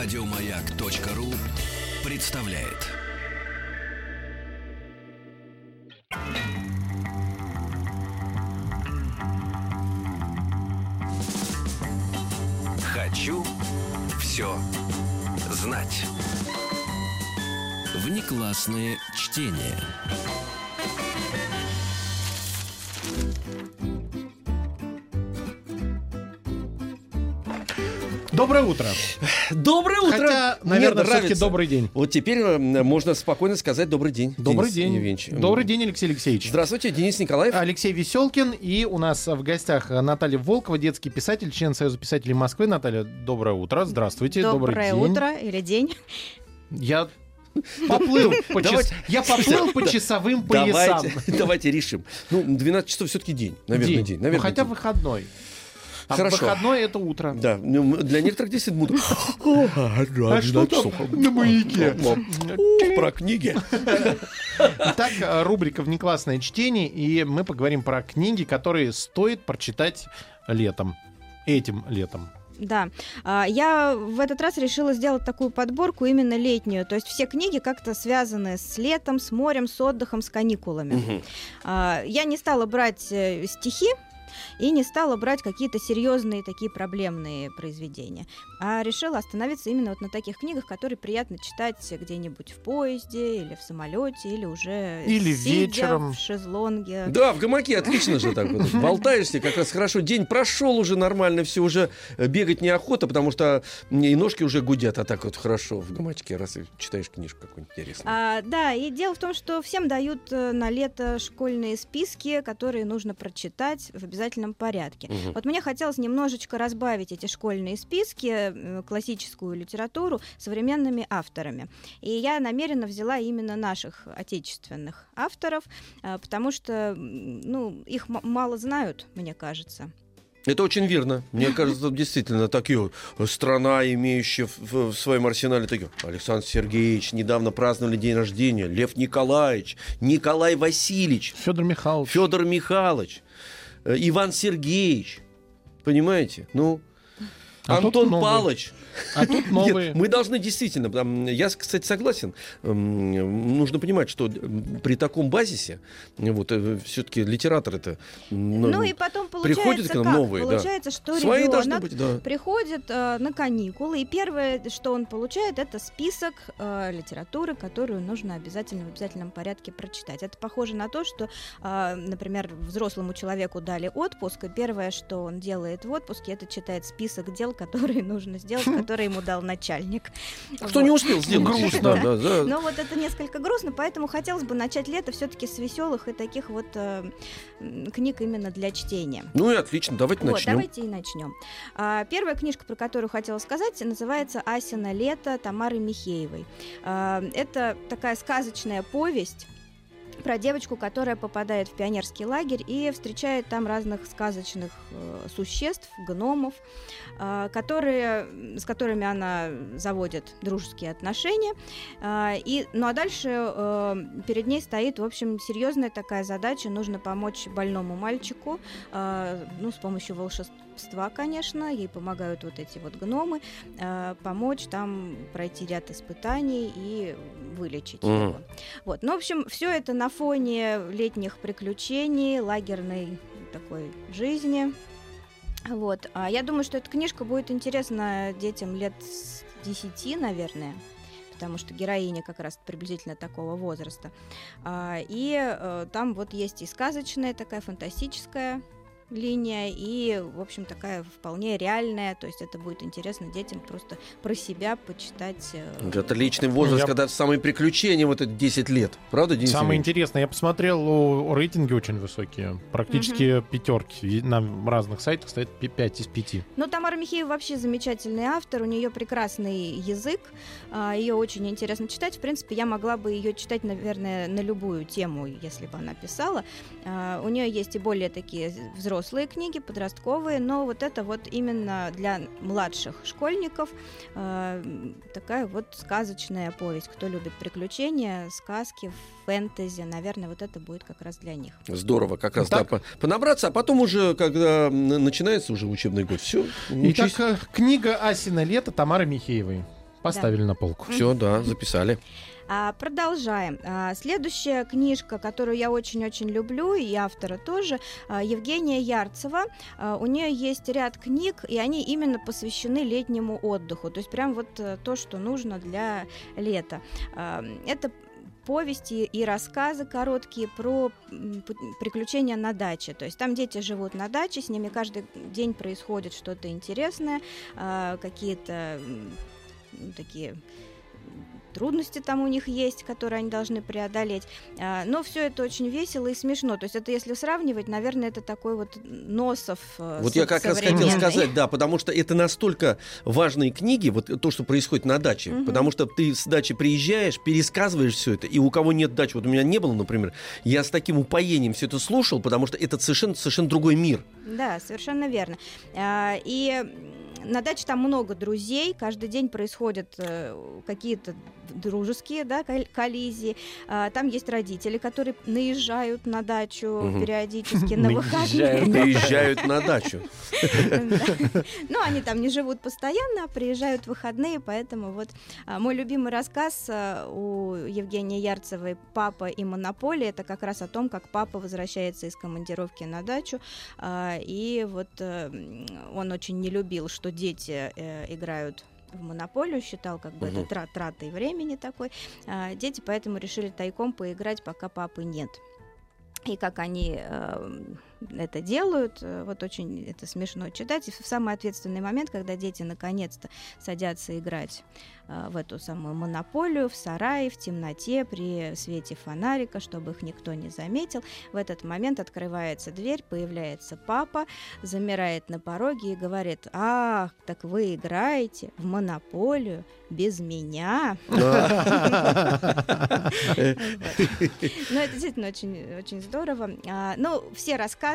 Радиомаяк.ру представляет. Хочу все знать. Внеклассное чтение. Доброе утро. Доброе утро! Хотя, наверное, все-таки добрый день. Вот теперь э, можно спокойно сказать добрый день. Добрый Денис день. Евгеньевич. Добрый день, Алексей Алексеевич. Здравствуйте, Денис Николаев. Алексей Веселкин. И у нас в гостях Наталья Волкова, детский писатель, член Союза писателей Москвы. Наталья, доброе утро. Здравствуйте. Добрый Доброе день. утро или день. Я поплыл по час- Я поплыл по часовым поясам. Давайте, давайте решим. Ну, 12 часов все-таки день. Наверное, день. Ну, Наверное, хотя день. выходной. А Хорошо. выходной это утро. Да, ну, для некоторых действительно будут. А что там на маяке? Про книги. Итак, э, рубрика «Внеклассное чтение», и мы поговорим про книги, которые стоит прочитать летом. Этим летом. Да. А, Я в этот раз решила сделать такую подборку именно летнюю. То есть все книги как-то связаны с летом, с морем, с отдыхом, с каникулами. А, Я не стала брать э, стихи и не стала брать какие-то серьезные такие проблемные произведения, а решила остановиться именно вот на таких книгах, которые приятно читать где-нибудь в поезде или в самолете или уже Или сидя вечером. в шезлонге. Да, в гамаке отлично же так вот. Болтаешься, как раз хорошо. День прошел уже нормально, все уже э, бегать неохота, потому что и ножки уже гудят, а так вот хорошо в гамачке, раз и читаешь книжку какую-нибудь интересную. А, да, и дело в том, что всем дают э, на лето школьные списки, которые нужно прочитать в обязательном порядке. Мгм. Вот мне хотелось немножечко разбавить эти школьные списки, э, классическую литературу, современными авторами. И я намеренно взяла именно наших отечественных авторов, э, потому что ну, их мало знают, мне кажется. Это очень верно. Мне кажется, действительно, такие страна, имеющая в, в- в своем арсенале такие. Александр Сергеевич, недавно праздновали день рождения. Лев Николаевич, Николай Васильевич, Федор Михайлович. Федор Михайлович, э, Иван Сергеевич. Понимаете? Ну, А тут Антон новые. Палыч. А тут новые. Нет, мы должны действительно, там, я, кстати, согласен, м, нужно понимать, что м, при таком базисе, вот, все-таки литератор это... Ну, и потом получается приходят к нам как? новые, да. Получается, что Свои должны ребенок быть, да. приходит э, на каникулы, и первое, что он получает, это список э, литературы, которую нужно обязательно в обязательном порядке прочитать. Это похоже на то, что, э, например, взрослому человеку дали отпуск, и первое, что он делает в отпуске, это читает список дел, которые нужно сделать, которые ему дал начальник. Кто не успел сделать. Грустно. Да, да. Но вот это несколько грустно, поэтому хотелось бы начать лето все-таки с веселых и таких вот э, книг именно для чтения. Ну и отлично, давайте Вот, начнем. давайте и начнем. А, первая книжка, про которую хотела сказать, называется «Асина лето» Тамары Михеевой. А, это такая сказочная повесть про девочку, которая попадает в пионерский лагерь и встречает там разных сказочных э, существ, гномов, э, которые, с которыми она заводит дружеские отношения. А, и, ну а дальше э, перед ней стоит, в общем, серьезная такая задача. Нужно помочь больному мальчику, э, ну, с помощью волшебства, конечно, ей помогают вот эти вот гномы, э, помочь там пройти ряд испытаний и вылечить Мгм. его. Вот. Ну, в общем, все это на фоне летних приключений, лагерной такой жизни. Вот. А я думаю, что эта книжка будет интересна детям лет с 10, наверное потому что героиня как раз приблизительно такого возраста. А, и э, там вот есть и сказочная такая фантастическая линия, и, в общем, такая вполне реальная, то есть это будет интересно детям просто про себя почитать. э, Это личный возраст, Я- когда самые приключения, вот это 10 лет. Правда, Денис Самое интересное, я посмотрел, рейтинги очень высокие. Практически пятерки. И На разных сайтах стоит 5 из 5. Ну, Тамара Михеева вообще замечательный автор, у нее прекрасный язык, ее очень интересно читать. В принципе, я могла бы ее читать, наверное, на любую тему, если бы она писала. А, У нее есть и более такие взрослые книги, подростковые, но вот это вот именно для младших школьников а, такая вот сказочная повесть. Кто любит приключения, сказки, фэнтези, наверное, вот это будет как раз для них. Здорово, как раз Так. да, по- понабраться, а потом уже, когда начинается уже учебный год, все, Итак, э, книга Асина лето Тамары Михеевой. Поставили на полку. Все, да, записали. А, продолжаем. А, следующая книжка, которую я очень-очень люблю, и автора тоже, а, Евгения Ярцева. А, у нее есть ряд книг, и они именно посвящены летнему отдыху. То есть прям вот э, то, что нужно для лета. А, это повести и рассказы короткие про приключения на даче. То есть там дети живут на даче, с ними каждый день происходит что-то интересное, а, какие-то ну, такие трудности там у них есть, которые они должны преодолеть. А, Но все это очень весело и смешно. То есть это если сравнивать, наверное, это такой вот носов э, Вот я как раз хотел сказать, да, потому что это настолько важные книги, вот то, что происходит на даче, Мгм. потому что ты с дачи приезжаешь, пересказываешь все это, и у кого нет дачи, вот у меня не было, например, я с таким упоением все это слушал, потому что это совершенно, совершенно другой мир. Да, совершенно верно. А, И на даче там много друзей, каждый день происходят э, какие-то дружеские да, кол- коллизии. А, Там есть родители, которые наезжают на дачу Мгм. периодически на выходные. Наезжают. Приезжают на дачу. Да. Ну, они там не живут постоянно, а приезжают в выходные, поэтому вот а, мой любимый рассказ а, у Евгении Ярцевой «Папа и монополия» это как раз о том, как папа возвращается из командировки на дачу, а, и вот э, он очень не любил, что дети э, играют в монополию, считал как бы Мгм. это тра- тратой времени такой. А, Дети поэтому решили тайком поиграть, пока папы нет. И как они э, это делают, э, вот очень это смешно читать. И в самый ответственный момент, когда дети наконец-то садятся играть э, в эту самую монополию, в сарае, в темноте, при свете фонарика, чтобы их никто не заметил, в этот момент открывается дверь, появляется папа, замирает на пороге и говорит, ах, так вы играете в монополию без меня. Ну, это действительно очень, очень здорово. А, Ну, все рассказы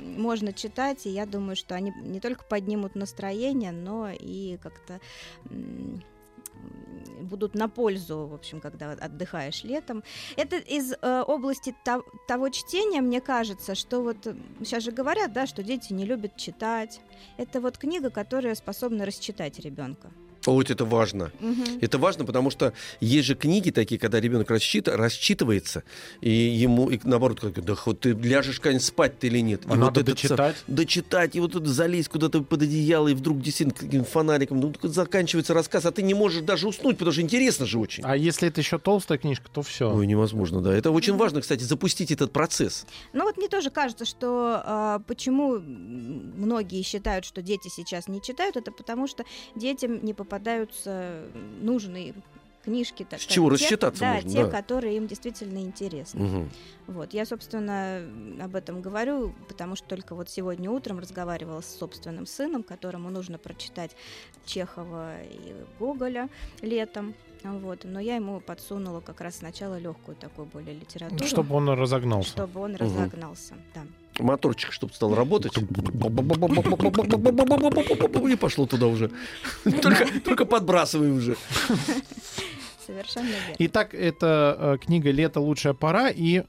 можно читать, и я думаю, что они не только поднимут настроение, но и как-то будут на пользу, в общем, когда отдыхаешь летом. Это из э, области то- того чтения, мне кажется, что вот сейчас же говорят, да, что дети не любят читать. Это вот книга, которая способна расчитать ребенка. Вот это важно. Это важно, потому что есть же книги такие, когда ребенок рассчит- рассчитывается, и ему, и наоборот, как, да хоть ты ляжешь когда спать ты или нет. А и надо са- дочитать. дочитать, и вот тут залезть куда-то под одеяло, и вдруг действительно каким фонариком, ну, заканчивается рассказ, а ты не можешь даже уснуть, потому что интересно же очень. А если это еще толстая книжка, то все. Ой, невозможно, да. Это очень важно, кстати, запустить этот процесс. Ну вот мне тоже кажется, что а, почему многие считают, что дети сейчас не читают, это потому что детям не попадаются нужные книжки. Так С чего сказать, те- рассчитаться да, можно, те, да. которые им действительно интересны. Мгм. Вот, я, собственно, об этом говорю, потому что только вот сегодня утром разговаривала с собственным сыном, которому нужно прочитать Чехова и Гоголя летом. Вот, но я ему подсунула как раз сначала легкую такую более литературу, Чтобы он разогнался. чтобы он разогнался. Да. Моторчик, чтобы стал работать. И пошло туда уже. Только, только подбрасывай уже. Совершенно верно. Итак, это книга «Лето. Лучшая пора» и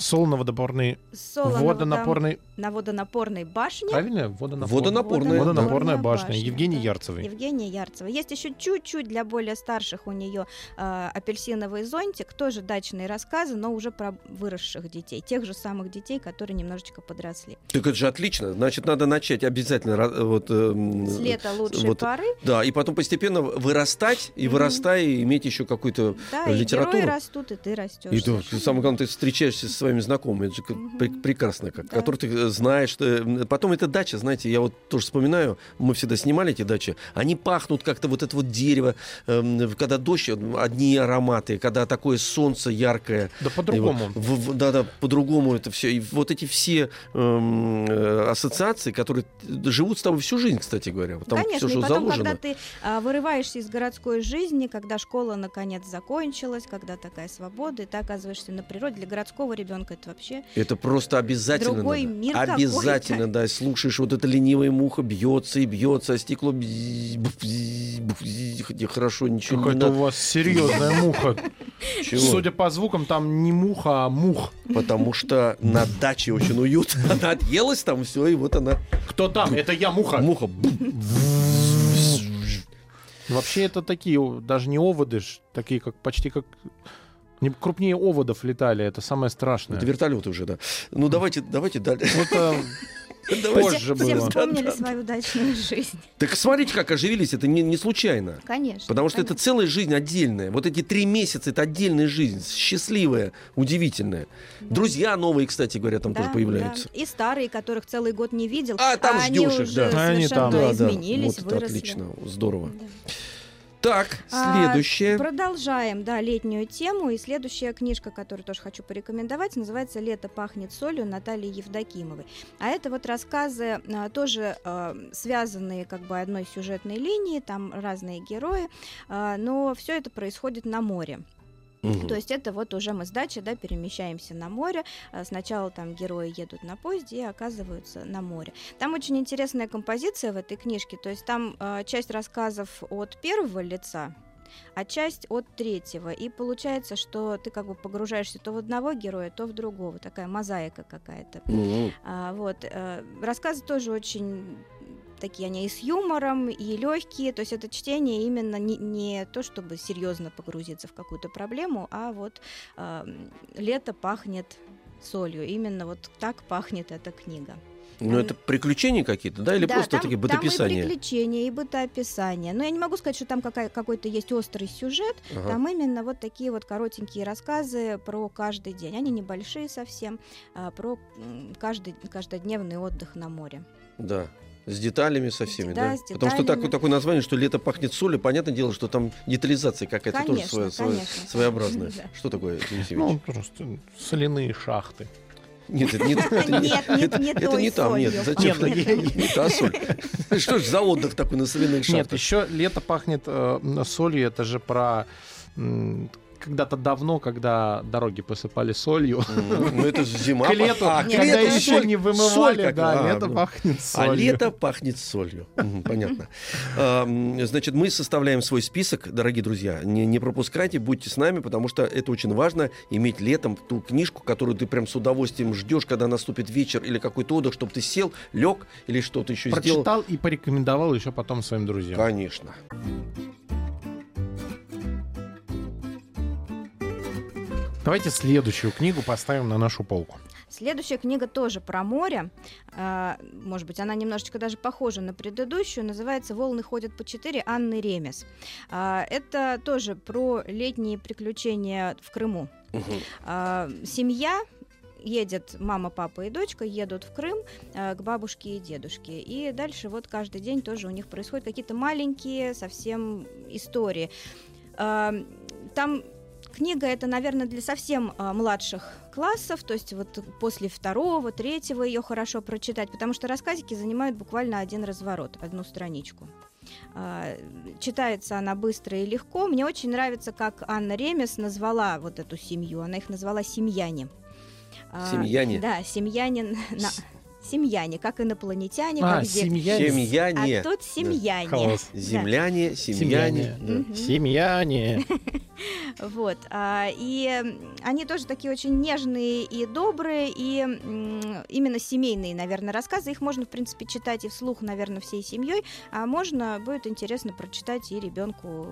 солоно-водопорный... Соло на Водонапорный... водо- на водонапорной башне. Правильно? Водонапорный. Водонапорная, да. Водонапорная Водонапорная башня. башня, Евгений да. Ярцевой. Евгения Ярцева. Есть еще чуть-чуть для более старших у нее апельсиновый зонтик, тоже дачные рассказы, но уже про выросших детей, тех же самых детей, которые немножечко подросли. Так это же отлично. Значит, надо начать обязательно. Вот, эм, С лета лучшей вот, поры. Да, и потом постепенно вырастать, и вырастая, и иметь еще какую-то Да, и литературу. герои растут, и ты растешь. И то, самое главное, ты встречаешься со своими знакомыми, это же пре- прекрасно, как, Да. которых ты э, знаешь. э, Потом это дача, знаете, я вот тоже вспоминаю, мы всегда снимали эти дачи, они пахнут как-то вот это вот дерево, эм, когда дождь, э, одни ароматы, когда такое солнце яркое. Да по-другому. Вот в- в- Да, да, по-другому это все. И вот эти все эм, э, ассоциации, которые живут с тобой всю жизнь, кстати говоря. Там Конечно, все, и потом, заложено. когда ты а, вырываешься из городской жизни, когда школа наконец закончилась, когда такая свобода, и ты оказываешься на природе, для городского ребенка это вообще Это просто обязательно Другой надо. мир Обязательно, да. Слушаешь, вот эта ленивая муха бьется и бьется, а стекло бзз, бзз, бзз, хотя хорошо, ничего не Какая-то у надо. вас серьезная муха. Чего? Судя по звукам, там не муха, а мух. Потому что на даче очень уютно. Она отъелась там, все, и вот она Кто там? Это я, муха. муха. Вообще это такие, даже не оводы, ж, такие как почти как не крупнее оводов летали. Это самое страшное. Это вертолеты уже, да. Ну, давайте, давайте дальше. Это Давайте. позже Все было. вспомнили свою дачную жизнь. Так смотрите, как оживились, это не, не случайно. Конечно. Потому что это конечно. целая жизнь отдельная. Вот эти три месяца это отдельная жизнь, счастливая, удивительная. Друзья новые, кстати говоря, там Да, тоже появляются. да. И старые, которых целый год не видел. А, там они ждёшь их, уже да. Они там. Да, да. изменились, Вот это выросли. отлично, здорово. Да. Так, А, следующее. Продолжаем, да, летнюю тему. И следующая книжка, которую тоже хочу порекомендовать, называется «Лето пахнет солью» Натальи Евдокимовой. А это вот рассказы а, тоже а, связанные как бы одной сюжетной линией, там разные герои, а, но все это происходит на море. Мгм. То есть это вот уже мы с дачи, да, перемещаемся на море. А, Сначала там герои едут на поезде и оказываются на море. Там очень интересная композиция в этой книжке. То есть там а, часть рассказов от первого лица, а часть от третьего. И получается, что ты как бы погружаешься то в одного героя, то в другого. Такая мозаика какая-то. Мгм. А, вот. э, рассказы тоже очень такие они и с юмором, и легкие. То есть это чтение именно не, не то, чтобы серьезно погрузиться в какую-то проблему, а вот м, лето пахнет солью. Именно вот так пахнет эта книга. Ну, это приключения какие-то, да, или Да, просто там, такие там и бытописания? приключения, и бытоописания. Но я не могу сказать, что там какая- какой-то есть острый сюжет. Ага. Там именно вот такие вот коротенькие рассказы про каждый день. Они небольшие совсем, а, про каждый, каждодневный отдых на море. Да. С деталями со всеми, да? Да, с Потому что деталями. такое, такое название, что лето пахнет солью, понятное дело, что там детализация какая-то тоже Конечно, своя- своя- конечно. своеобразная. Да. Что такое, Денис Ну, просто соляные шахты. Нет, это не, это не- Нет, не- это- не там, нет. Зачем? Нет, Не- та соль. Что ж за отдых такой на соляных Нет, шахтах? еще лето пахнет э, солью. Это же про когда-то давно, когда дороги посыпали солью. Ну, это же зима. К лету, А, когда лету еще соль- не соль вымывали, как- да, а, лето ну. пахнет А солью. лето пахнет солью. Понятно. А, Значит, мы составляем свой список, дорогие друзья. Не, не пропускайте, будьте с нами, потому что это очень важно, иметь летом ту книжку, которую ты прям с удовольствием ждешь, когда наступит вечер или какой-то отдых, чтобы ты сел, лег или что-то еще сделал. Прочитал и порекомендовал еще потом своим друзьям. Конечно. Давайте следующую книгу поставим на нашу полку. Следующая книга тоже про море. А, Может быть, она немножечко даже похожа на предыдущую. Называется «Волны ходят по четыре» Анны Ремес. А, Это тоже про летние приключения в Крыму. А, Семья едет, мама, папа и дочка едут в Крым к бабушке и дедушке. И дальше вот каждый день тоже у них происходят какие-то маленькие совсем истории. Там книга это, наверное, для совсем а, младших классов, то есть вот после второго, третьего ее хорошо прочитать, потому что рассказики занимают буквально один разворот, одну страничку. А, Читается она быстро и легко. Мне очень нравится, как Анна Ремес назвала вот эту семью. Она их назвала семьяне. А, Семьяне? Да, семьянин. на- Семьяне, как инопланетяне, А, как зе- семья. Семьяне. А тут семьяне. Да. Земляне, семьяне. да. Мгм. Семьяне. Вот. а, И они тоже такие очень нежные и добрые, и м, именно семейные, наверное, рассказы. Их можно, в принципе, читать и вслух, наверное, всей семьей, а можно будет интересно прочитать и ребенку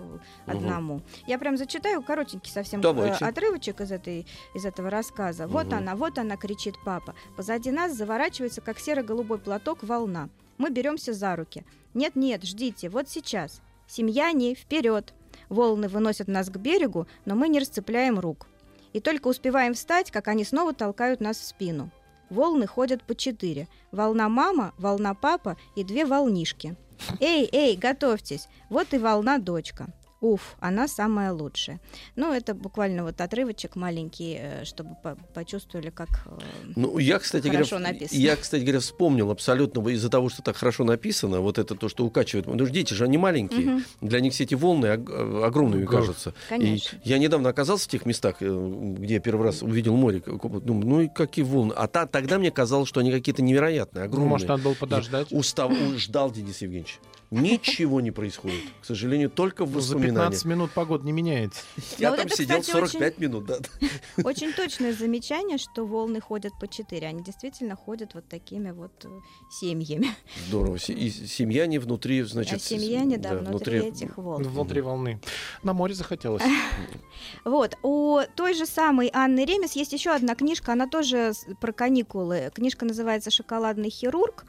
одному. Я прям зачитаю коротенький совсем э, Давайте. отрывочек из, этой, из этого рассказа. Вот Мгм. она, вот она, кричит папа. Позади нас заворачивается, как серо-голубой платок, волна. Мы беремся за руки. Нет-нет, ждите, вот сейчас. Семьяне, вперед! Волны выносят нас к берегу, но мы не расцепляем рук. И только успеваем встать, как они снова толкают нас в спину. Волны ходят по четыре. Волна мама, волна папа и две волнишки. Эй, эй, готовьтесь. Вот и волна дочка. Уф, она самая лучшая. Ну, это буквально вот отрывочек маленький, э, чтобы по- почувствовали, как... э, Ну, я, кстати Хорошо говоря, написано. я, кстати говоря, вспомнил абсолютно из-за того, что так хорошо написано, вот это то, что укачивает. Ну, дети же, они маленькие. Мгм. Для них все эти волны э, огромными Ого. кажутся. Конечно. И я недавно оказался в тех местах, где я первый раз увидел море. Думаю, ну и какие волны. А та- тогда мне казалось, что они какие-то невероятные, Ну, огромные. может, надо было подождать. Устав, у- ждал Денис Евгеньевич. Ничего не происходит. К сожалению, только в Ну, воспоминаниях. воспоминания. 15 минут погода не меняется. Я Ну, вот там это, сидел кстати, 45 минут, да. Очень точное замечание, что волны ходят по четыре. Они действительно ходят вот такими вот э, семьями. Здорово. И семья не внутри, значит... а семьяне, да, да, внутри этих волн. Внутри волны. На море захотелось. Вот, у той же самой Анны Ремес есть еще одна книжка, она тоже про каникулы. Книжка называется «Шоколадный хирург».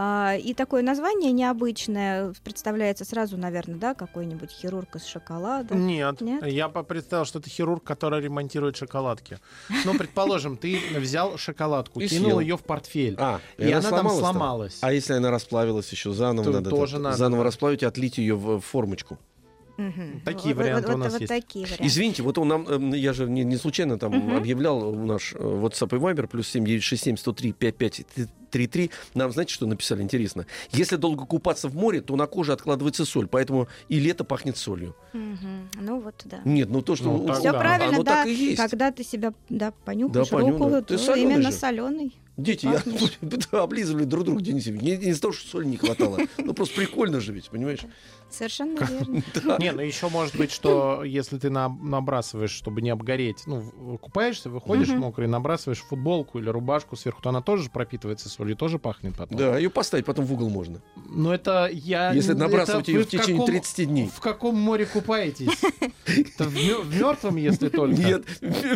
А, И такое название необычное. Представляется сразу, наверное, да, какой-нибудь хирург из шоколада. Нет, Нет? я представил, что это хирург, который ремонтирует шоколадки. Ну, предположим, ты взял шоколадку, кинул ее в портфель, А, и, она там сломалась. А если она расплавилась еще заново, надо, тоже это- надо, заново расплавить и отлить ее в формочку. Мгм. Такие Вот- варианты вот- у нас вот есть. такие варианты. Извините, вот он нам, эм, я же не, не случайно там Мгм. объявлял наш э, WhatsApp и Viber, плюс 7967 103 5533. Нам, знаете, что написали интересно? Если долго купаться в море, то на коже откладывается соль, поэтому и лето пахнет солью. Мгм. Ну вот, да. Нет, ну то, что... Ну, Все да. правильно, оно да. так и есть. Когда ты себя да, понюхаешь Да, понюхай. руку, Ты то солёный именно же. соленый. Дети я, Пахнешь. облизывали друг друга, Денис Евгеньевич. Не, не из-за того, что соли не хватало. Ну просто прикольно же ведь, понимаешь? Совершенно верно. Не, ну еще может быть, что если ты на- набрасываешь, чтобы не обгореть, ну, в- купаешься, выходишь мокрый, набрасываешь футболку или рубашку сверху, то она тоже пропитывается солью, тоже пахнет потом. Да, ее поставить потом в угол можно. Но это я... Если набрасывать ее в течение каком- 30 дней. В каком море купаетесь? В мертвом, если только? Нет,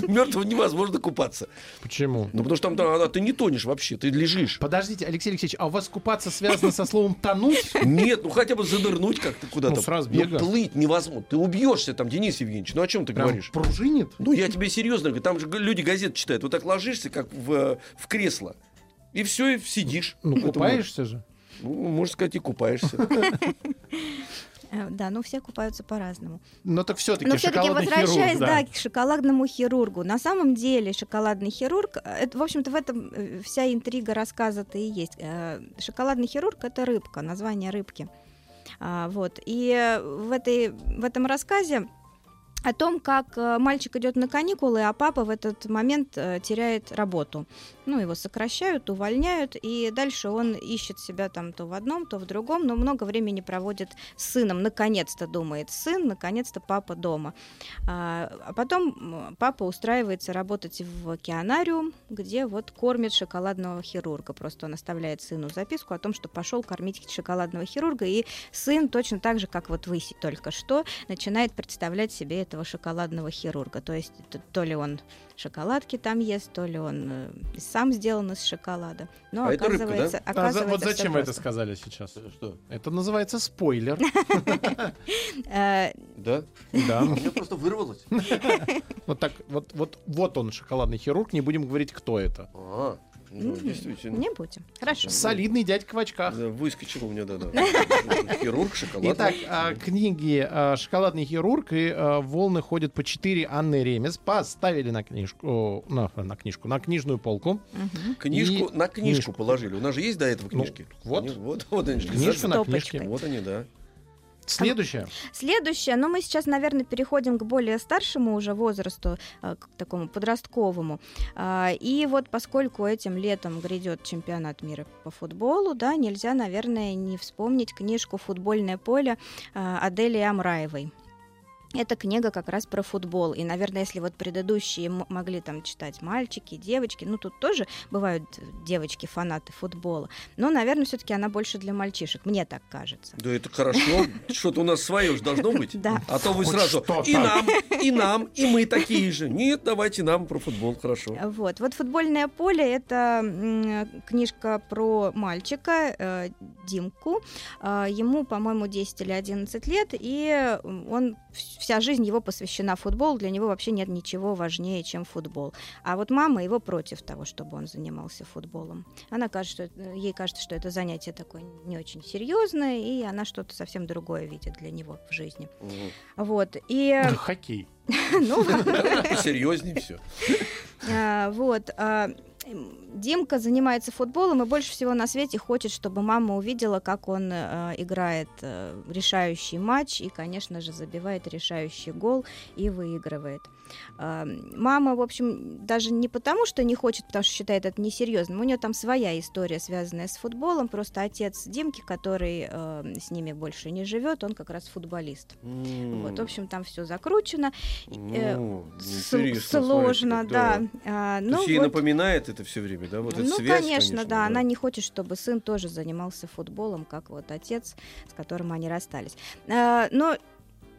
мертвого невозможно купаться. Почему? Ну, потому что там ты не тонешь вообще, ты лежишь. Подождите, Алексей Алексеевич, а у вас купаться связано со словом «тонуть»? Нет, ну хотя бы занырнуть как-то куда-то. Ну, сразу Ну, бега. плыть невозможно. Ты убьешься там, Денис Евгеньевич. Ну, о чем ты Прям говоришь? пружинит? Ну, я тебе серьезно говорю. Там же люди газеты читают. Вот так ложишься, как в, э, в кресло. И все, и сидишь. Ну, купаешься же. Ну, можно сказать, и купаешься. Э, Да, ну все купаются по-разному. Но так все-таки Но все-таки возвращаясь, хирург, да. к шоколадному хирургу. На самом деле шоколадный хирург, э, это, в общем-то, в этом вся интрига рассказа-то и есть. Шоколадный хирург это рыбка, название рыбки. А, вот. И в, этой, в этом рассказе о том, как э, мальчик идет на каникулы, а папа в этот момент э, теряет работу. Ну, его сокращают, увольняют, и дальше он ищет себя там то в одном, то в другом, но много времени проводит с сыном. Наконец-то думает сын, наконец-то папа дома. А, а потом папа устраивается работать в океанариум, где вот кормит шоколадного хирурга. Просто он оставляет сыну записку о том, что пошел кормить шоколадного хирурга, и сын точно так же, как вот вы только что, начинает представлять себе этого шоколадного хирурга. То есть то ли он шоколадки там ест, то ли он э, сам сделан из шоколада. Но А это рыбка, да? оказывается, А оказывается, вот зачем вы это сказали сейчас? Что? Это называется спойлер. Э, Да? Да. У меня просто вырвалось. Вот так, вот, вот, вот он, шоколадный хирург, не будем говорить, кто это. Ну, м, действительно. Не будем. Хорошо. Солидный дядька в очках. Да, выскочил у меня, да-да. Хирург, шоколад. Итак, а, книги а, «Шоколадный хирург» и а, «Волны ходят по четыре» Анны Ремес поставили на книжку, на, на книжку, на книжную полку. Книжку И на книжку положили. У нас же есть до этого Ну, книжки. вот. Они- вот, вот они же Книжку на книжке. Вот они, да. Следующее. Следующее, но мы сейчас, наверное, переходим к более старшему уже возрасту, а, к такому подростковому. А, И вот поскольку этим летом грядет чемпионат мира по футболу, да, нельзя, наверное, не вспомнить книжку «Футбольное поле» а, Адели Амраевой. Это книга как раз про футбол. И, наверное, если вот предыдущие могли там читать мальчики, девочки, ну тут тоже бывают девочки фанаты футбола, но, наверное, все-таки она больше для мальчишек, мне так кажется. Да это хорошо. Что-то у нас свое же должно быть. Да. А то вы сразу и нам, и нам, и мы такие же. Нет, давайте нам про футбол, хорошо. Вот, вот футбольное поле это м, книжка про мальчика э, Димку. Ему, по-моему, 10 или 11 лет, и он вся жизнь его посвящена футболу. Для него вообще нет ничего важнее, чем футбол. А вот мама его против того, чтобы он занимался футболом. Она кажется, что ей кажется, что это занятие такое не очень серьезное, и она что-то совсем другое видит для него в жизни. Мгм. Вот и Хоккей. ну Давайте посерьезнее все. А, вот. А, М, Димка занимается футболом и больше всего на свете хочет, чтобы мама увидела, как он э, играет э, решающий матч и, конечно же, забивает решающий гол и выигрывает. Э, мама, в общем, даже не потому, что не хочет, потому что считает это несерьезным. У нее там своя история, связанная с футболом. Просто отец Димки, который э, с ними больше не живет, он как раз футболист. Вот, в общем, там все закручено. э, С- интересно, сложно, смотрите, да. А, То ну, есть ей вот. напоминает это все время, да? Вот ну, связь, конечно, да. Она не хочет, чтобы сын тоже занимался футболом, как вот отец, с которым они расстались. А, но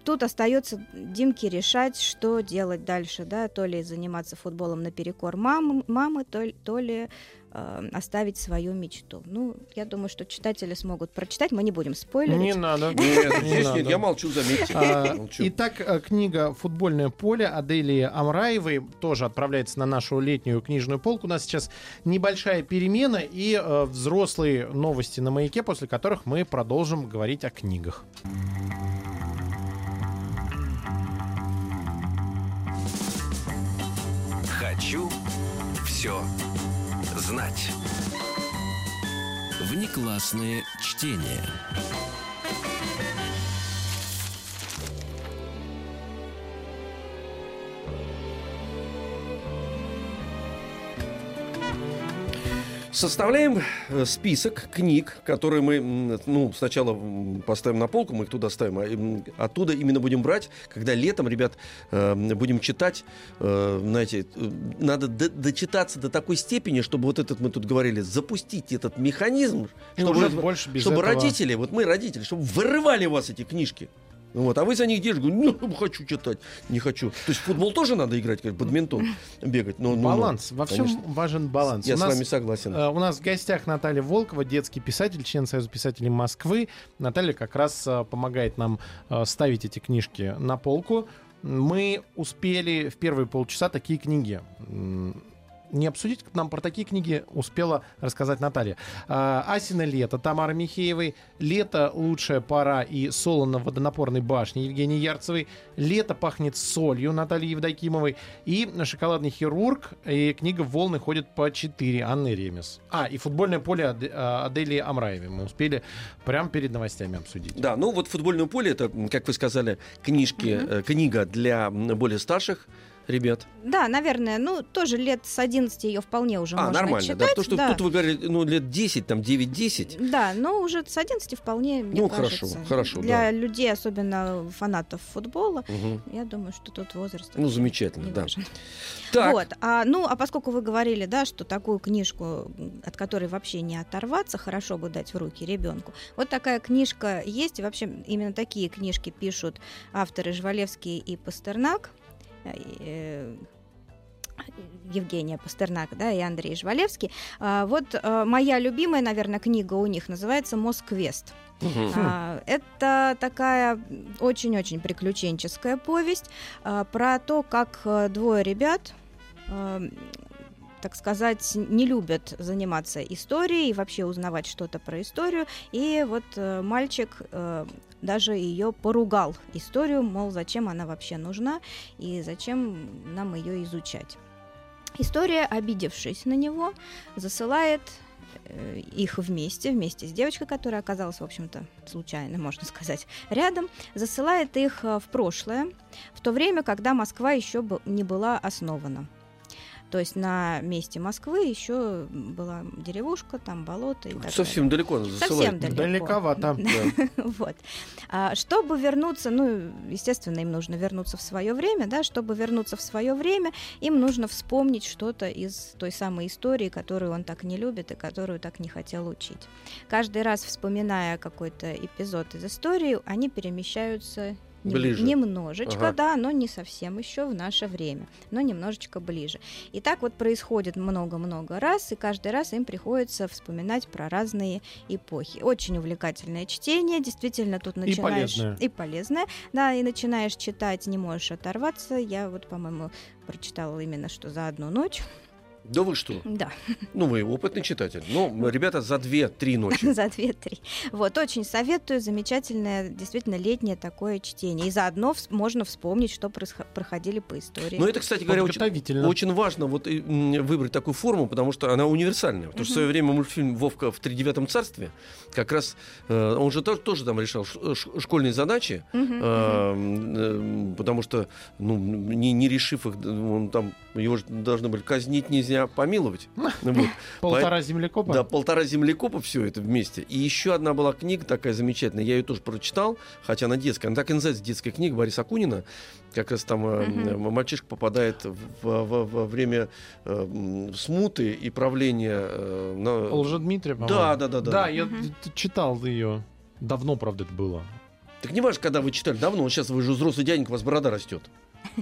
тут остается Димке решать, что делать дальше, да, то ли заниматься футболом наперекор мам, мамы, то, ли- то ли э, оставить свою мечту. Ну, я думаю, что читатели смогут прочитать, мы не будем спойлерить. Не надо. Нет, Не здесь надо. нет, я молчу, заметьте. А, Молчу. Итак, э, книга «Футбольное поле» Аделии Амраевой тоже отправляется на нашу летнюю книжную полку. У нас сейчас небольшая перемена и э, взрослые новости на маяке, после которых мы продолжим говорить о книгах. Хочу все знать. Внеклассное чтение. Составляем э, список книг, которые мы ну, сначала поставим на полку, мы их туда ставим, а оттуда именно будем брать, когда летом, ребят, э, будем читать, э, знаете, надо дочитаться до такой степени, чтобы вот этот, мы тут говорили, запустить этот механизм, И чтобы, чтобы этого- родители, вот мы родители, чтобы вырывали у вас эти книжки. Вот, а вы за них держите, говорю, ну, хочу читать, не хочу. То есть в футбол тоже надо играть, как бадминтон, бегать. Ну, ну, ну, Баланс. Во всем конечно. важен баланс. Я У с нас, вами согласен. э, у нас в гостях Наталья Волкова, детский писатель, член Союза писателей Москвы. Наталья как раз э, помогает нам э, ставить эти книжки на полку. Мы успели в первые полчаса такие книги не обсудить, нам про такие книги успела рассказать Наталья. А, Асина лето Тамары Михеевой, лето лучшая пора и солоно в водонапорной башне Евгении Ярцевой, лето пахнет солью Натальи Евдокимовой и шоколадный хирург и книга волны ходят по 4 Анны Ремес. А, и футбольное поле а, Аделии Амраевой мы успели прямо перед новостями обсудить. Да, ну вот футбольное поле это, как вы сказали, книжки, э, книга для более старших ребят. Да, наверное, ну, тоже лет с 11 ее вполне уже а, можно нормально, читать. да, потому что да. тут вы говорите, ну, лет 10, там 9-10. Да, но уже с 11 вполне, мне Ну, кажется. хорошо, хорошо, Для да. людей, особенно фанатов футбола, Мгм. я думаю, что тут возраст Ну, замечательно, да. важен. Так, Вот, а, ну, а поскольку вы говорили, да, что такую книжку, от которой вообще не оторваться, хорошо бы дать в руки ребенку. Вот такая книжка есть, и вообще именно такие книжки пишут авторы Жвалевский и Пастернак. Э, э, Евгения Пастернак, да, и Андрей Жвалевский. А, вот а, моя любимая, наверное, книга у них называется «Москвест». А, Это такая очень-очень приключенческая повесть а, про то, как а, двое ребят, так сказать, не любят заниматься историей и вообще узнавать что-то про историю. И вот э, мальчик э, даже ее поругал историю, мол, зачем она вообще нужна и зачем нам ее изучать. История, обидевшись на него, засылает э, их вместе, вместе с девочкой, которая оказалась, в общем-то, случайно, можно сказать, рядом, засылает их в прошлое, в то время, когда Москва еще не была основана. То есть на месте Москвы еще была деревушка, там болото и так Совсем далеко надо Совсем далеко. Далековато. Да. вот. А, чтобы вернуться, ну, естественно, им нужно вернуться в свое время, да, чтобы вернуться в свое время, им нужно вспомнить что-то из той самой истории, которую он так не любит и которую так не хотел учить. Каждый раз, вспоминая какой-то эпизод из истории, они перемещаются Ближе. немножечко, Ага. да, но не совсем еще в наше время, но немножечко ближе. И так вот происходит много-много раз, и каждый раз им приходится вспоминать про разные эпохи. Очень увлекательное чтение, действительно тут начинаешь... полезное. И полезное, да, и начинаешь читать, не можешь оторваться. Я вот, по-моему, прочитала именно что за одну ночь. Да вы что? Да, Ну, вы опытный читатель. Ну, ребята, за две-три ночи. за 2-3. Вот, очень советую. Замечательное, действительно, летнее такое чтение. И заодно можно вспомнить, что проходили по истории. Но это, кстати говоря, очень, очень важно вот, м, выбрать такую форму, потому что она универсальная. Потому что в свое время мультфильм «Вовка в тридевятом царстве» как раз, э, он же тоже, тоже там решал школьные задачи, э, м, э, потому что, ну, не, не решив их, он там, его же должны были казнить нельзя, помиловать. Вот. Полтора землекопа. Да, полтора землекопа все это вместе. И еще одна была книга такая замечательная. Я ее тоже прочитал, хотя она детская. Она так и называется детская книга Бориса Акунина. Как раз там э, м, мальчишка попадает в, в- во время э, смуты и правления. э, на- Лжедмитрия, по-моему. Да, да, да, да. Да, я т- читал ее. Давно, правда, это было. Так не важно, когда вы читали давно, сейчас вы же взрослый дяденька, у вас борода растет.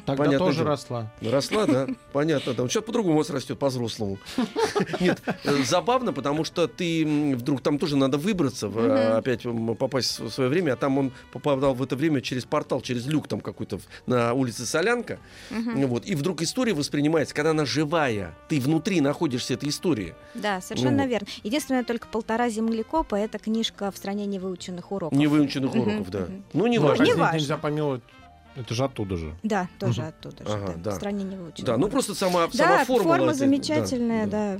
Тогда Понятное тоже дело. росла. Росла, да? Понятно, да. Сейчас по-другому у вас растет, по-взрослому. Нет, забавно, потому что ты вдруг там тоже надо выбраться, в, Мгм. опять попасть в свое время, а там он попадал в это время через портал, через люк там какой-то на улице Солянка. Мгм. Вот. И вдруг история воспринимается, когда она живая, ты внутри находишься этой истории. Да, совершенно Ну. верно. Единственное, только полтора землекопа это книжка в стране невыученных уроков. Невыученных уроков, да. Ну, не Ну, важно. не «Казнить важно. нельзя помиловать. Это же оттуда же. Да, тоже Мгм. оттуда же. Ага, да, да. В стране невыученных Да, ну просто сама, сама Да, формула. форма этой- замечательная, да.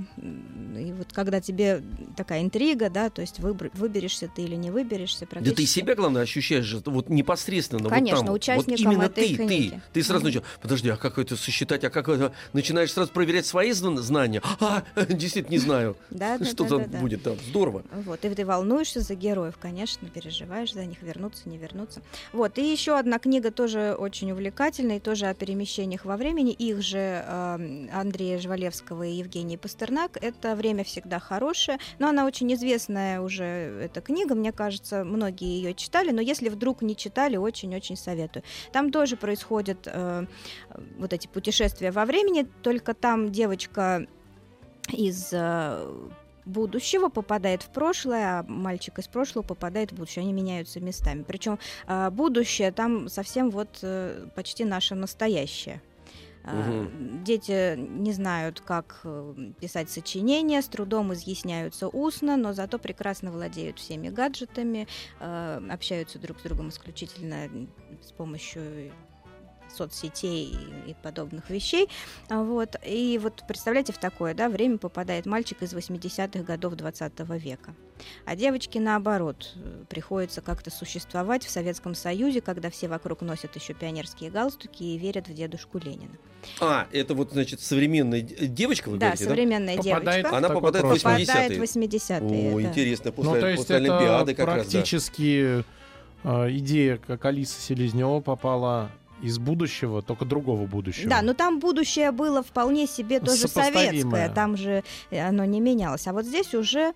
И вот когда тебе такая интрига, да, то есть выбр- выберешься ты или не выберешься, Да ты практически. себя, главное, ощущаешь же вот непосредственно. Конечно, вот там, участником вот именно этой ты, книги. ты. Ты сразу начинаешь, подожди, а как это сосчитать, а как это... Начинаешь сразу проверять свои зн- знания. А, действительно, не знаю. Да, да, Что да, там да, да. будет, да, здорово. Вот, и ты волнуешься за героев, конечно, переживаешь за них, вернуться, не вернуться. Вот, и еще одна книга тоже очень увлекательная, и тоже о перемещениях во времени. Их же э, Андрея Жвалевского и Евгений Пастернак. Это «Время всегда хорошее». Но она очень известная уже, эта книга, мне кажется, многие ее читали, но если вдруг не читали, очень-очень советую. Там тоже происходят э, вот эти путешествия во времени, только там девочка из э, будущего попадает в прошлое, а мальчик из прошлого попадает в будущее. Они меняются местами. Причем а, будущее там совсем вот э, почти наше настоящее. А, Дети не знают, как э, писать сочинения, с трудом изъясняются устно, но зато прекрасно владеют всеми гаджетами, э, общаются друг с другом исключительно с помощью соцсетей и, и подобных вещей. А, Вот. И вот представляете, в такое да, время попадает мальчик из 80-х годов 20 века. А девочке, наоборот, приходится как-то существовать в Советском Союзе, когда все вокруг носят еще пионерские галстуки и верят в дедушку Ленина. А, это вот, значит, современная девочка, вы да, говорите, да? современная Попадает девочка Она попадает в прошлое. 80-е. попадает в 80-е. О, да. интересно, после, ну, то есть после это Олимпиады как раз, да. практически э, идея, как Алиса Селезнева попала из будущего, только другого будущего. Да, но там будущее было вполне себе тоже Сопоставимое. советское, там же э, оно не менялось. А вот здесь уже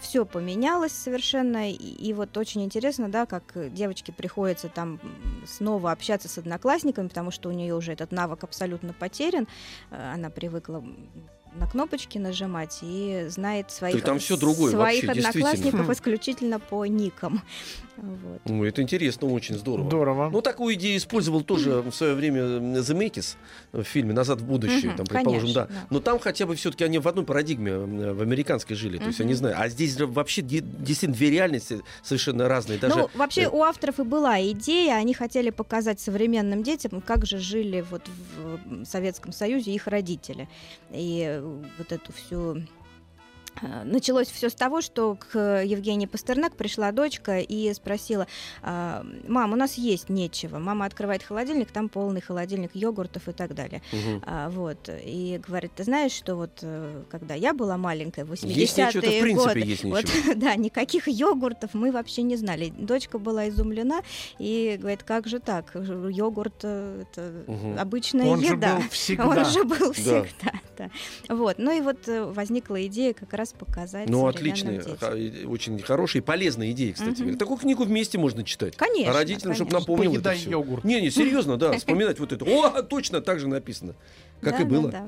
все поменялось совершенно. И, и вот очень интересно, да, как э, девочке приходится там снова общаться с одноклассниками, потому что у нее уже этот навык абсолютно потерян. Э, Она привыкла на кнопочки нажимать и знает своих, там всё другое своих вообще, одноклассников Хм. исключительно по никам. Вот. Ну, это интересно, очень здорово. Здорово. Ну, такую идею использовал тоже в свое время Земекис в фильме «Назад в будущее», там, предположим, конечно, да. да. Но там хотя бы все-таки они в одной парадигме в американской жили, то есть они знают. А здесь вообще де- действительно две реальности совершенно разные. Даже ну, вообще э, у авторов и была идея, они хотели показать современным детям, как же жили вот в Советском Союзе их родители. И э, вот эту всю Началось все с того, что к Евгении Пастернак пришла дочка и спросила, «А, мам, у нас есть нечего. Мама открывает холодильник, там полный холодильник йогуртов и так далее. А, вот. И говорит, ты знаешь, что вот э, когда я была маленькая, в 80-е Есть нечего, это в принципе годы, есть вот, нечего. да, никаких йогуртов мы вообще не знали. Дочка была изумлена и говорит, как же так? Йогурт э, это Мгм. обычная Он же еда. был всегда. Он же был всегда, да. Вот. Ну и вот э, возникла идея как раз показать Ну, детям. и- очень хорошая и полезная идея, кстати говоря. Такую книгу вместе можно читать. Конечно, А родителям, чтобы напомнил это всё. йогурт. Не, не, серьезно, да, вспоминать вот это. О, точно так же написано. Как Да, и да, было. да.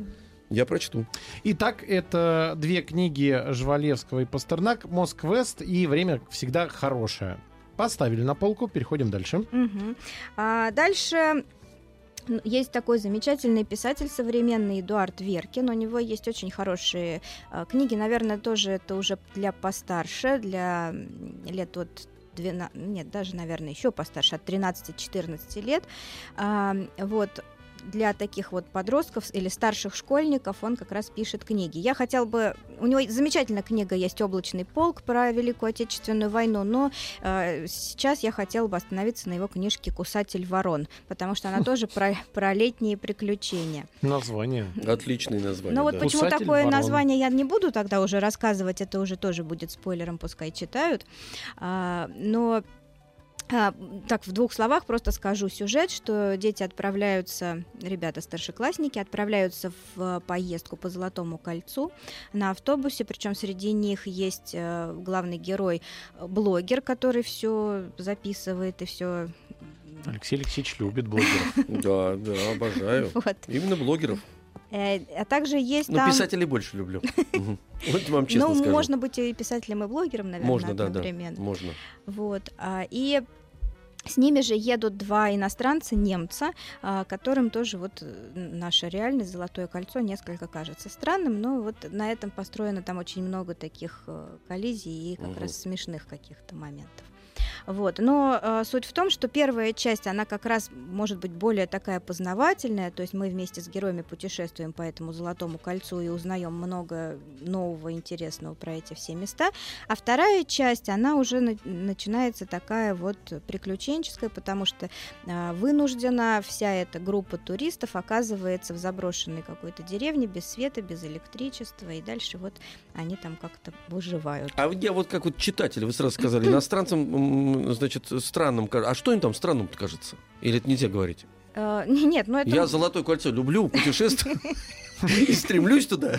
Я прочту. Итак, это две книги Жвалевского и Пастернак «Москвест» и «Время всегда хорошее». Поставили на полку, переходим дальше. Мгм. А дальше Есть такой замечательный писатель современный Эдуард Веркин. У него есть очень хорошие э, книги. Наверное, тоже это уже для постарше, для лет от 12, нет, даже, наверное, еще постарше, от 13-14 лет. А, вот для таких вот подростков или старших школьников он как раз пишет книги. Я хотел бы... У него замечательная книга есть «Облачный полк» про Великую Отечественную войну, но э, сейчас я хотела бы остановиться на его книжке «Кусатель ворон», потому что она тоже про, про летние приключения. Название. Отличное название. Но вот да. почему «Кусатель такое ворон». название я не буду тогда уже рассказывать, это уже тоже будет спойлером, пускай читают. А, но так, в двух словах просто скажу сюжет, что дети отправляются, ребята старшеклассники, отправляются в э, поездку по Золотому кольцу на автобусе, причем среди них есть э, главный герой, э, блогер, который все записывает и все. Алексей Алексеевич любит блогеров. Да, да, обожаю. Вот. Именно блогеров. А также есть Но там... писателей больше люблю. Вот вам честно ну, скажу. можно быть и писателем, и блогером, наверное, Можно, да, да. одновременно. Можно. Вот. а, И с ними же едут два иностранца, немца, а, которым тоже вот э, наша реальность, Золотое кольцо, несколько кажется странным, но вот на этом построено там очень много таких э, коллизий и как Мгм. раз смешных каких-то моментов. Вот. Но э, суть в том, что первая часть, она как раз может быть более такая познавательная, то есть мы вместе с героями путешествуем по этому Золотому кольцу и узнаем много нового, интересного про эти все места. А вторая часть, она уже на- начинается такая вот приключенческая, потому что а, вынуждена вся эта группа туристов оказывается в заброшенной какой-то деревне без света, без электричества, и дальше вот они там как-то выживают. А я вот как вот читатель, вы сразу сказали, иностранцам, значит, странным. ка- А что им там странным кажется? Или это нельзя говорить? Э, нет, ну это... Я Золотое кольцо люблю, путешествую. И стремлюсь туда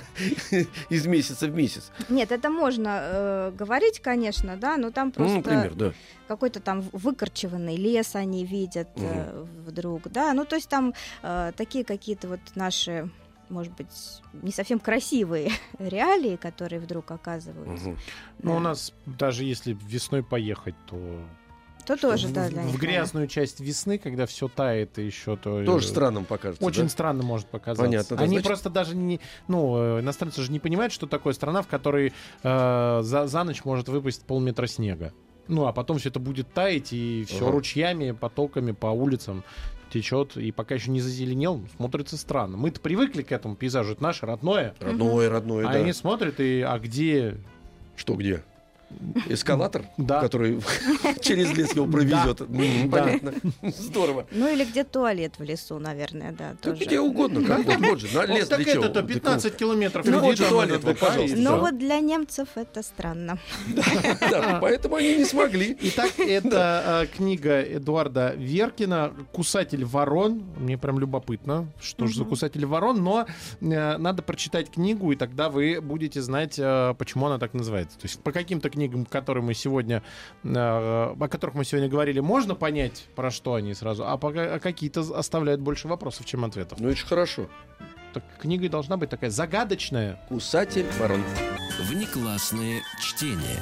из месяца в месяц. Нет, это можно э, говорить, конечно, да, но там Ну, просто например, да. какой-то там выкорчеванный лес они видят э, вдруг, да, ну то есть там э, такие какие-то вот наши может быть, не совсем красивые реалии, которые вдруг оказываются. Мгм. Ну, у Да. нас даже если весной поехать, то То тоже, в, да, в- для в них, грязную часть весны, когда все тает и еще то Тоже э, странным покажется. Очень да? странно может показаться. Понятно, да, Они значит- просто даже не, ну, э, иностранцы же не понимают, что такое страна, в которой э, за, за ночь может выпасть полметра снега. Ну, а потом все это будет таять, и все Ага. ручьями, потоками по улицам течет, и пока еще не зазеленел, смотрится странно. Мы-то привыкли к этому пейзажу, это наше родное. Родное, родное, а да. они смотрят, и а где... Что где? Эскалатор, Да. который через лес его провезет. Понятно. Здорово. Ну или где туалет в лесу, наверное, да, где угодно, как вот, же, на лес для чего? это-то 15 километров. Ну, туалет, это, вот, пожалуйста. Но всё. вот для немцев это странно. Да, поэтому они не смогли. Итак, это э, книга Эдуарда Веркина «Кусатель ворон». Мне прям любопытно, что же за кусатель ворон, но э, надо прочитать книгу, и тогда вы будете знать, э, почему она так называется. То есть по каким-то книгам, которые мы сегодня, э, о которых мы сегодня говорили, можно понять, про что они сразу, а, пока- а какие-то оставляют больше вопросов, чем ответов. Ну, это ж хорошо. Так книга и должна быть такая загадочная. Кусатель ворон. Внеклассные чтения.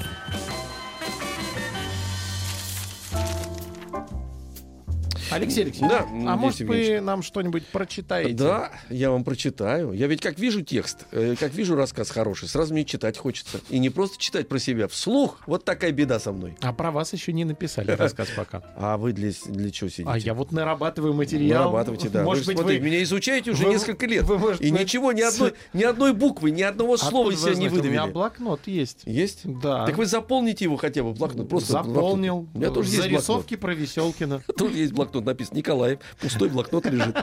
Алексей Алексеевич, Да, а может Евгеньевич. вы нам что-нибудь прочитаете? Да, я вам прочитаю. Я ведь как вижу текст, э, как вижу рассказ хороший, сразу мне читать хочется. И не просто читать про себя, вслух. Вот такая беда со мной. А про вас еще не написали рассказ пока. А вы для, для чего сидите? А я вот нарабатываю материал. Нарабатывайте, да. Может вы, быть, смотрите, вы... меня изучаете уже вы- несколько лет. вы, может и ничего, ни одной, ни одной буквы, ни одного Откуда слова из себя не знаете? У меня выдавили. блокнот есть. Есть? Да. Так вы заполните его хотя бы, блокнот. Просто Заполнил. блокнот. У меня тоже есть блокнот. Зарисовки про Веселкина. Тут есть блокнот, написано Николаев. Пустой блокнот лежит.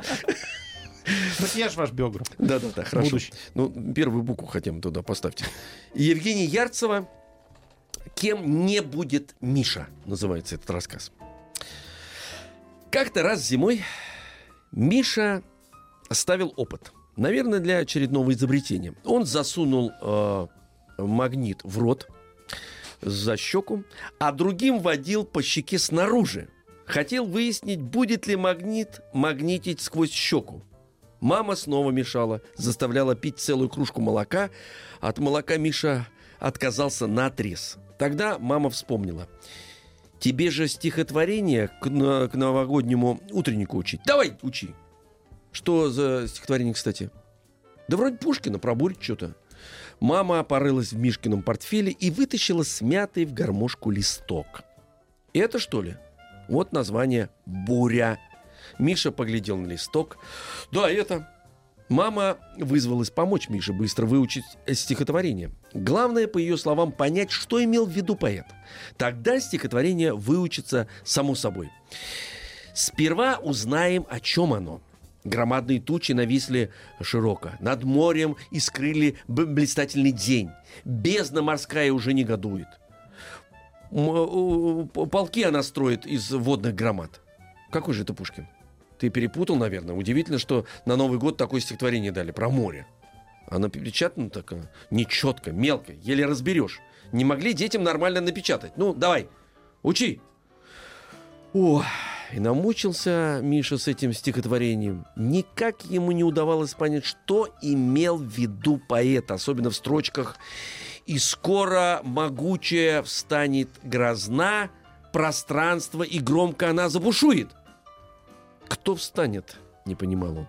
Так я ж ваш биограф. Да-да-да, хорошо. Будущий. Ну, первую букву хотя бы туда поставьте. Евгения Ярцева «Кем не будет Миша» называется этот рассказ. Как-то раз зимой Миша ставил опыт. Наверное, для очередного изобретения. Он засунул э, магнит в рот за щеку, а другим водил по щеке снаружи. Хотел выяснить, будет ли магнит магнитить сквозь щеку. Мама снова мешала, заставляла пить целую кружку молока. От молока Миша отказался на отрез. Тогда мама вспомнила. Тебе же стихотворение к, на- к новогоднему утреннику учить. Давай, учи. Что за стихотворение, кстати? Да вроде Пушкина, про что-то. Мама порылась в Мишкином портфеле и вытащила смятый в гармошку листок. Это что ли? Вот название «Буря». Миша поглядел на листок. Да, это. Мама вызвалась помочь Мише быстро выучить стихотворение. Главное, по ее словам, понять, что имел в виду поэт. Тогда стихотворение выучится само собой. Сперва узнаем, о чем оно. Громадные тучи нависли широко. Над морем искрыли блистательный день. Бездна морская уже негодует. П- Полки она строит из водных громад. Какой же это Пушкин? Ты перепутал, наверное. Удивительно, что на Новый год такое стихотворение дали про море. Оно напечатано так э, нечетко, мелко, еле разберешь. Не могли детям нормально напечатать. Ну, давай, учи. О, и намучился Миша с этим стихотворением. Никак ему не удавалось понять, что имел в виду поэт, особенно в строчках «И скоро могучая встанет грозна, пространство, и громко она забушует». Кто встанет? Не понимал он.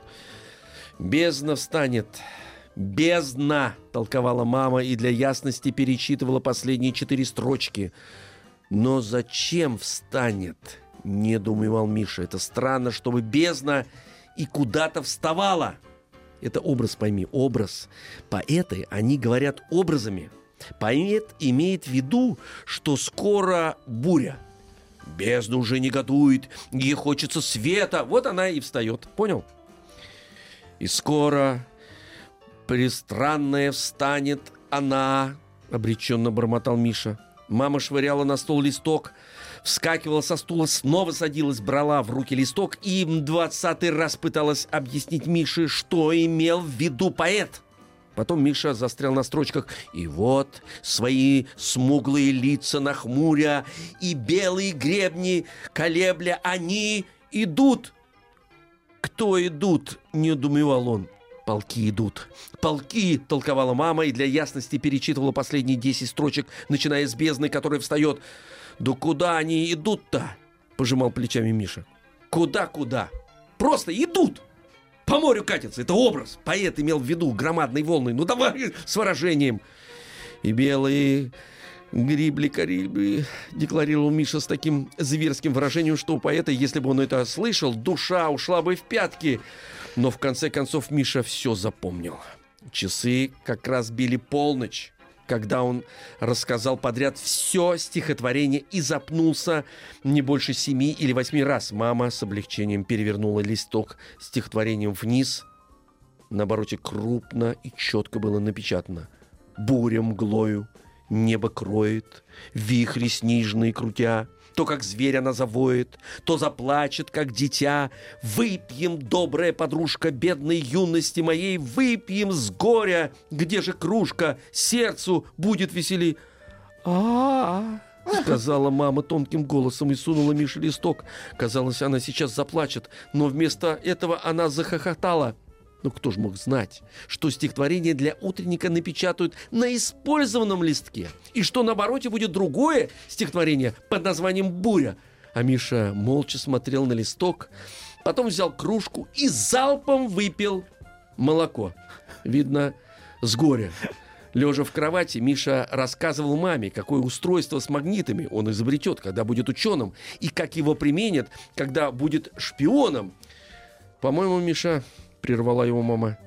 Бездна встанет. Бездна, толковала мама и для ясности перечитывала последние четыре строчки. Но зачем встанет? Недоумевал Миша. Это странно, чтобы бездна и куда-то вставала. Это образ, пойми, образ. Поэты, они говорят образами. Поэт имеет в виду, что скоро буря. Бездна уже негодует, ей хочется света. Вот она и встает. Понял? И скоро пристранная встанет она, обреченно бормотал Миша. Мама швыряла на стол листок, вскакивала со стула, снова садилась, брала в руки листок и двадцатый раз пыталась объяснить Мише, что имел в виду поэт. Потом Миша застрял на строчках «И вот свои смуглые лица нахмуря, и белые гребни колебля, они идут». «Кто идут?» — недоумевал он. «Полки идут». «Полки!» — толковала мама и для ясности перечитывала последние десять строчек, начиная с бездны, которая встает. «Да куда они идут-то?» — пожимал плечами Миша. «Куда-куда? Просто идут!» По морю катится. Это образ. Поэт имел в виду громадные волны. Ну давай с выражением. И белые грибли-карибли, декларировал Миша с таким зверским выражением, что у поэта, если бы он это слышал, душа ушла бы в пятки. Но в конце концов Миша все запомнил. Часы как раз били полночь когда он рассказал подряд все стихотворение и запнулся не больше семи или восьми раз. Мама с облегчением перевернула листок стихотворением вниз. На обороте крупно и четко было напечатано. «Буря мглою, небо кроет, вихри снежные крутя, то как зверь она завоет, то заплачет, как дитя. Выпьем, добрая подружка бедной юности моей, выпьем с горя, где же кружка, сердцу будет веселей. а сказала мама тонким голосом и сунула Мише листок. Казалось, она сейчас заплачет, но вместо этого она захохотала. Ну кто ж мог знать, что стихотворение для утренника напечатают на использованном листке, и что на обороте будет другое стихотворение под названием «Буря». А Миша молча смотрел на листок, потом взял кружку и залпом выпил молоко. Видно, с горя. Лежа в кровати, Миша рассказывал маме, какое устройство с магнитами он изобретет, когда будет ученым, и как его применят, когда будет шпионом. По-моему, Миша, прервала его мама.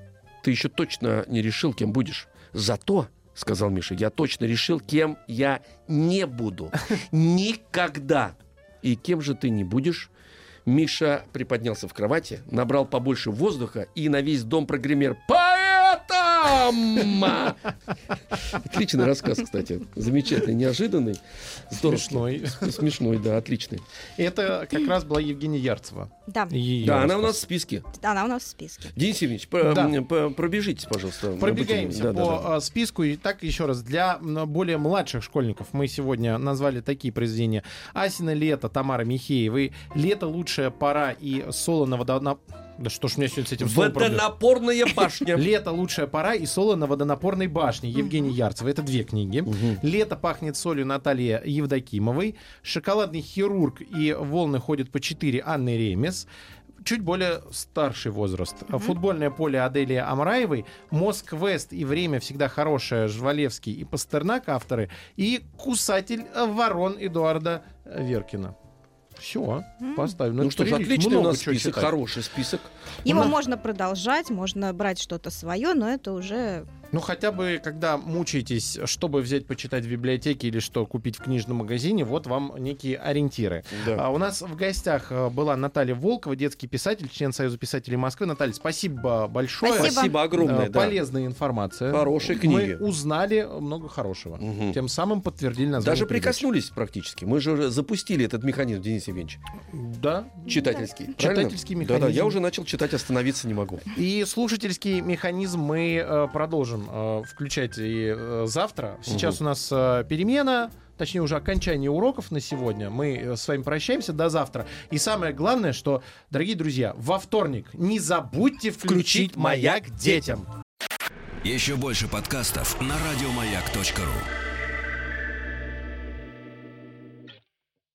Ты еще точно не решил, кем будешь. Зато, сказал Миша, я точно решил, кем я не буду. Никогда. И кем же ты не будешь? Миша приподнялся в кровати, набрал побольше воздуха и на весь дом прогремел «Поэтом!» Отличный рассказ, кстати. Замечательный, неожиданный. Смешной. Смешной, да, отличный. Это как раз была Евгения Ярцева. Да, Её Да, она у нас в списке. она у нас в списке. Денис Евгеньевич, Да. пробежитесь, пожалуйста. Пробегаемся Да, да, по да. а, списку. И так еще раз, для более младших школьников мы сегодня назвали такие произведения. «Асина лето» Тамара Михеевой, «Лето лучшая пора» и «Соло на водонап...» Да что ж у меня сегодня с этим? Водонапорная башня. «Лето лучшая пора» и «Соло на водонапорной башне» Евгений Ярцева. Это две книги. «Лето пахнет солью» Наталья Евдокимовой. «Шоколадный хирург» и «Волны ходят по четыре» Анны Ремес. чуть более старший возраст. Футбольное поле Аделия Амраевой, Москвест и время всегда хорошее, Жвалевский и Пастернак авторы, и кусатель ворон Эдуарда Веркина. Все, поставим. Ну это что ж, отличный у нас список, читать. хороший список. Его Ну, можно продолжать, можно брать что-то свое, но это уже Ну, хотя бы, когда мучаетесь, чтобы взять почитать в библиотеке или что купить в книжном магазине, вот вам некие ориентиры. Да. А у нас в гостях э, была Наталья Волкова, детский писатель, член Союза писателей Москвы. Наталья, спасибо большое. Спасибо. Спасибо огромное, да. Полезная информация. Хорошие книги. Мы узнали много хорошего. Мгм. Тем самым подтвердили название Даже передачи. прикоснулись практически. Мы же уже запустили этот механизм, Денис Евгеньевич. Да. Читательский. правильно? Читательский Да-да, механизм. я уже начал читать, остановиться не могу. И слушательский механизм мы э, продолжим э, включать и э, завтра. Сейчас Мгм. у нас э, перемена. Точнее, уже окончание уроков на сегодня. Мы с вами прощаемся до завтра. И самое главное, что, дорогие друзья, во вторник не забудьте включить маяк детям. Еще больше подкастов на радиомаяк.ру.